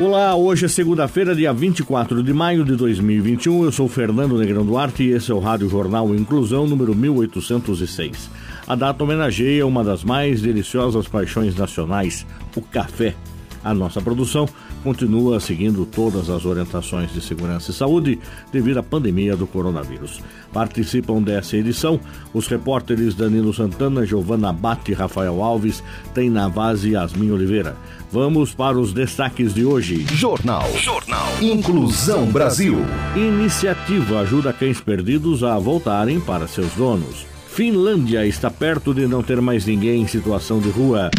Olá, hoje é segunda-feira, dia 24 de maio de 2021. Eu sou Fernando Negrão Duarte e esse é o Rádio Jornal Inclusão número 1806. A data homenageia uma das mais deliciosas paixões nacionais, o café. A nossa produção continua seguindo todas as orientações de segurança e saúde devido à pandemia do coronavírus. Participam dessa edição os repórteres Danilo Santana, Giovana Bate e Rafael Alves, Tem Navaz e Yasmin Oliveira. Vamos para os destaques de hoje. Jornal. Jornal. Inclusão Brasil. Iniciativa ajuda cães perdidos a voltarem para seus donos. Finlândia está perto de não ter mais ninguém em situação de rua.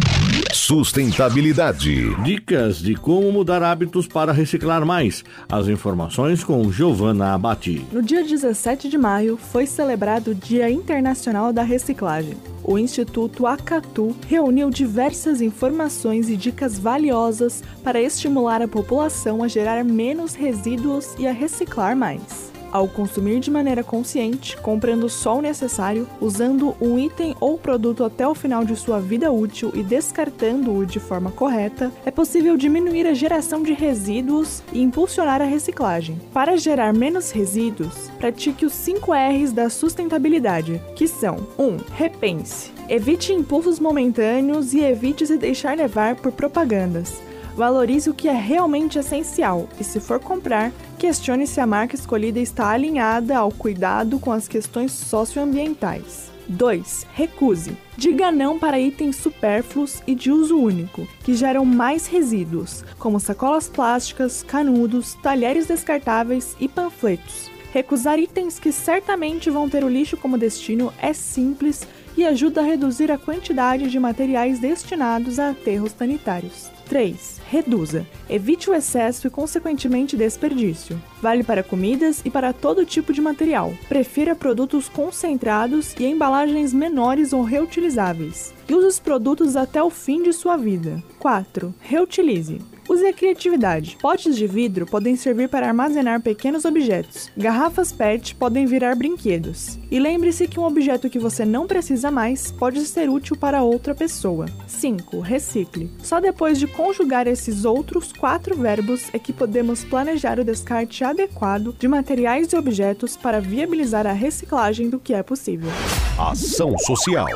Sustentabilidade. Dicas de como mudar hábitos para reciclar mais. As informações com Giovana Abati. No dia 17 de maio foi celebrado o Dia Internacional da Reciclagem. O Instituto Acatu reuniu diversas informações e dicas valiosas para estimular a população a gerar menos resíduos e a reciclar mais ao consumir de maneira consciente, comprando só o necessário, usando um item ou produto até o final de sua vida útil e descartando-o de forma correta, é possível diminuir a geração de resíduos e impulsionar a reciclagem. Para gerar menos resíduos, pratique os 5 R's da sustentabilidade, que são 1. Um, repense. Evite impulsos momentâneos e evite se deixar levar por propagandas. Valorize o que é realmente essencial e, se for comprar, questione se a marca escolhida está alinhada ao cuidado com as questões socioambientais. 2. Recuse. Diga não para itens supérfluos e de uso único, que geram mais resíduos, como sacolas plásticas, canudos, talheres descartáveis e panfletos. Recusar itens que certamente vão ter o lixo como destino é simples e ajuda a reduzir a quantidade de materiais destinados a aterros sanitários. 3. Reduza. Evite o excesso e, consequentemente, desperdício. Vale para comidas e para todo tipo de material. Prefira produtos concentrados e embalagens menores ou reutilizáveis. E use os produtos até o fim de sua vida. 4. Reutilize. Use a criatividade. Potes de vidro podem servir para armazenar pequenos objetos. Garrafas PET podem virar brinquedos. E lembre-se que um objeto que você não precisa mais pode ser útil para outra pessoa. 5. Recicle. Só depois de conjugar esses outros quatro verbos é que podemos planejar o descarte adequado de materiais e objetos para viabilizar a reciclagem do que é possível. Ação Social.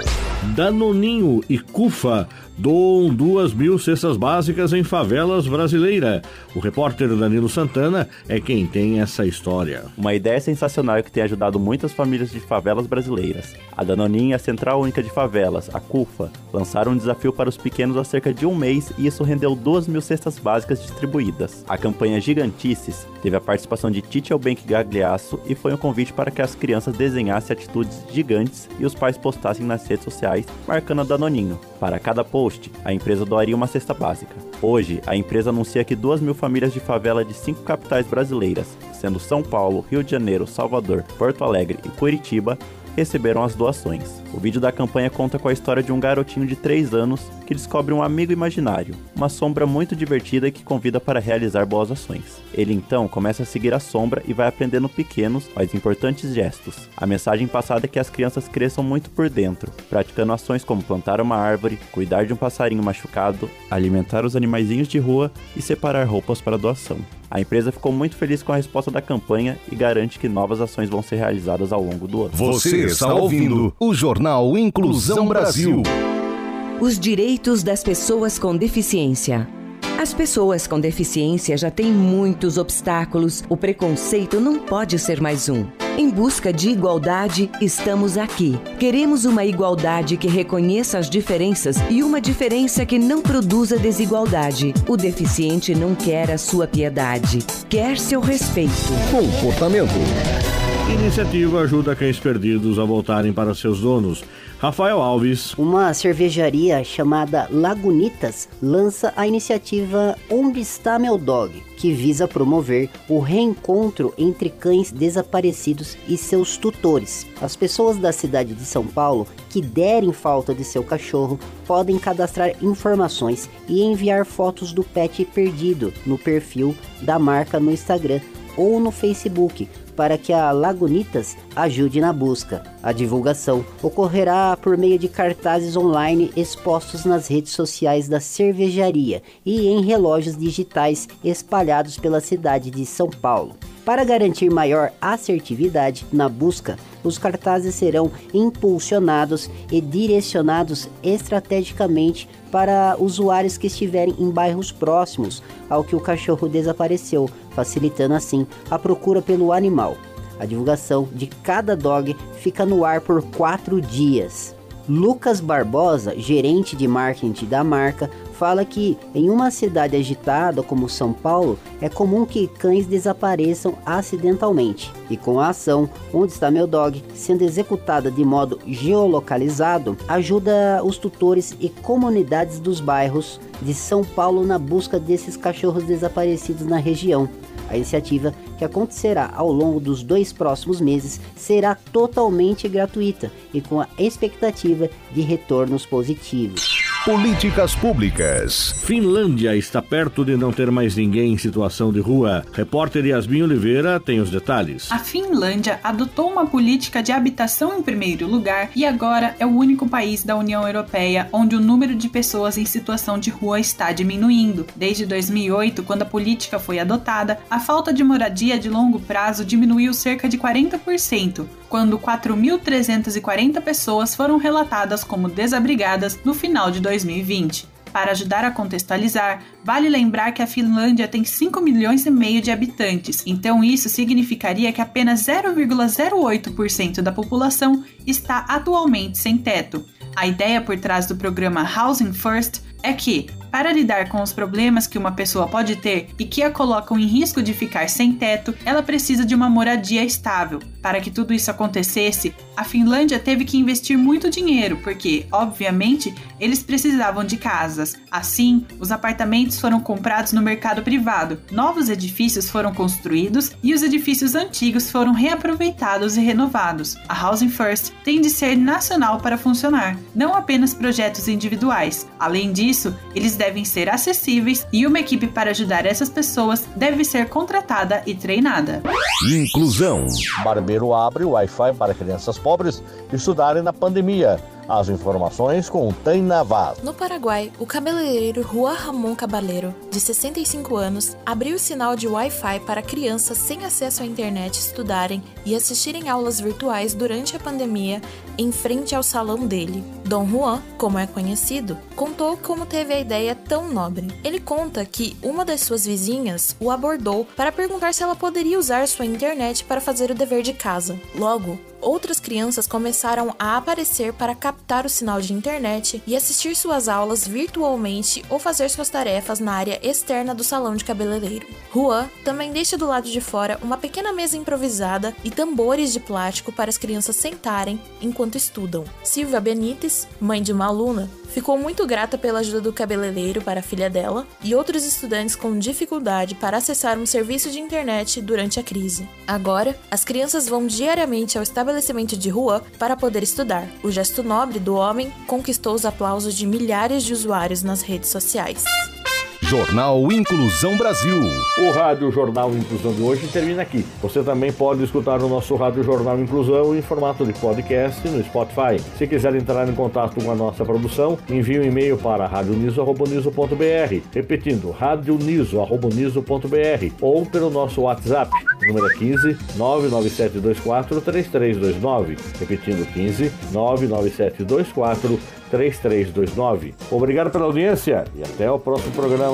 Danoninho e CUFA doam duas mil cestas básicas em favelas brasileiras. O repórter Danilo Santana é quem tem essa história. Uma ideia sensacional que tem ajudado muitas famílias de favelas brasileiras. A Danoninho e a Central Única de Favelas, a CUFA, lançaram um desafio para os pequenos há cerca de um mês e isso rendeu duas mil cestas básicas distribuídas. A campanha Gigantices teve a participação de Tite Albenck Gagliasso e foi um convite para que as crianças desenhassem atitudes gigantes e os pais postassem nas redes sociais marcando a Danoninho. Para cada post, a empresa doaria uma cesta básica. Hoje, a empresa anuncia que duas mil famílias de favela de cinco capitais brasileiras, sendo São Paulo, Rio de Janeiro, Salvador, Porto Alegre e Curitiba, receberam as doações. O vídeo da campanha conta com a história de um garotinho de 3 anos que descobre um amigo imaginário, uma sombra muito divertida que convida para realizar boas ações. Ele então começa a seguir a sombra e vai aprendendo pequenos, mas importantes gestos. A mensagem passada é que as crianças cresçam muito por dentro, praticando ações como plantar uma árvore, cuidar de um passarinho machucado, alimentar os animaizinhos de rua e separar roupas para doação. A empresa ficou muito feliz com a resposta da campanha e garante que novas ações vão ser realizadas ao longo do ano. Você está ouvindo o Jornal Inclusão Brasil. Os direitos das pessoas com deficiência. As pessoas com deficiência já têm muitos obstáculos, o preconceito não pode ser mais um. Em busca de igualdade, estamos aqui. Queremos uma igualdade que reconheça as diferenças e uma diferença que não produza desigualdade. O deficiente não quer a sua piedade, quer seu respeito. Comportamento. Iniciativa ajuda cães perdidos a voltarem para seus donos. Rafael Alves. Uma cervejaria chamada Lagunitas lança a iniciativa Onde Está Meu Dog, que visa promover o reencontro entre cães desaparecidos e seus tutores. As pessoas da cidade de São Paulo que derem falta de seu cachorro podem cadastrar informações e enviar fotos do pet perdido no perfil da marca no Instagram ou no Facebook para que a Lagunitas ajude na busca. A divulgação ocorrerá por meio de cartazes online expostos nas redes sociais da cervejaria e em relógios digitais espalhados pela cidade de São Paulo. Para garantir maior assertividade na busca, os cartazes serão impulsionados e direcionados estrategicamente para usuários que estiverem em bairros próximos ao que o cachorro desapareceu, facilitando assim a procura pelo animal. A divulgação de cada dog fica no ar por quatro dias. Lucas Barbosa, gerente de marketing da marca, fala que em uma cidade agitada como São Paulo é comum que cães desapareçam acidentalmente. E com a ação Onde está meu dog sendo executada de modo geolocalizado, ajuda os tutores e comunidades dos bairros de São Paulo na busca desses cachorros desaparecidos na região. A iniciativa, que acontecerá ao longo dos dois próximos meses, será totalmente gratuita e com a expectativa de retornos positivos. Políticas Públicas. Finlândia está perto de não ter mais ninguém em situação de rua. Repórter Yasmin Oliveira tem os detalhes. A Finlândia adotou uma política de habitação em primeiro lugar e agora é o único país da União Europeia onde o número de pessoas em situação de rua está diminuindo. Desde 2008, quando a política foi adotada, a falta de moradia de longo prazo diminuiu cerca de 40%, quando 4.340 pessoas foram relatadas como desabrigadas no final de 2020. Para ajudar a contextualizar, vale lembrar que a Finlândia tem 5 milhões e meio de habitantes, então isso significaria que apenas 0,08% da população está atualmente sem teto. A ideia por trás do programa Housing First é que, para lidar com os problemas que uma pessoa pode ter e que a colocam em risco de ficar sem teto, ela precisa de uma moradia estável. Para que tudo isso acontecesse, a Finlândia teve que investir muito dinheiro, porque, obviamente, eles precisavam de casas. Assim, os apartamentos foram comprados no mercado privado, novos edifícios foram construídos e os edifícios antigos foram reaproveitados e renovados. A Housing First tem de ser nacional para funcionar, não apenas projetos individuais. Além disso, eles devem ser acessíveis e uma equipe para ajudar essas pessoas deve ser contratada e treinada. Inclusão. Barbeiro abre o Wi-Fi para crianças pobres estudarem na pandemia. As informações com Taina Vaz. No Paraguai, o cabeleireiro Juan Ramon Cabaleiro, de 65 anos, abriu o sinal de Wi-Fi para crianças sem acesso à internet estudarem e assistirem aulas virtuais durante a pandemia em frente ao salão dele. Dom Juan, como é conhecido, contou como teve a ideia tão nobre. Ele conta que uma das suas vizinhas o abordou para perguntar se ela poderia usar sua internet para fazer o dever de casa. Logo, outras crianças começaram a aparecer para captar o sinal de internet e assistir suas aulas virtualmente ou fazer suas tarefas na área externa do salão de cabeleireiro. Juan também deixa do lado de fora uma pequena mesa improvisada e tambores de plástico para as crianças sentarem enquanto estudam. Silvia Benites, mãe de uma aluna, ficou muito grata pela ajuda do cabeleireiro para a filha dela e outros estudantes com dificuldade para acessar um serviço de internet durante a crise. Agora, as crianças vão diariamente ao estabelecimento de rua para poder estudar. O gesto nobre do homem conquistou os aplausos de milhares de usuários nas redes sociais. Jornal Inclusão Brasil. O Rádio Jornal Inclusão de hoje termina aqui. Você também pode escutar o nosso Rádio Jornal Inclusão em formato de podcast no Spotify. Se quiser entrar em contato com a nossa produção, envie um e-mail para radioniso.br. Repetindo, radioniso.br ou pelo nosso WhatsApp, número 15 99724 3329. Repetindo, 15 99724 3329. Obrigado pela audiência e até o próximo programa.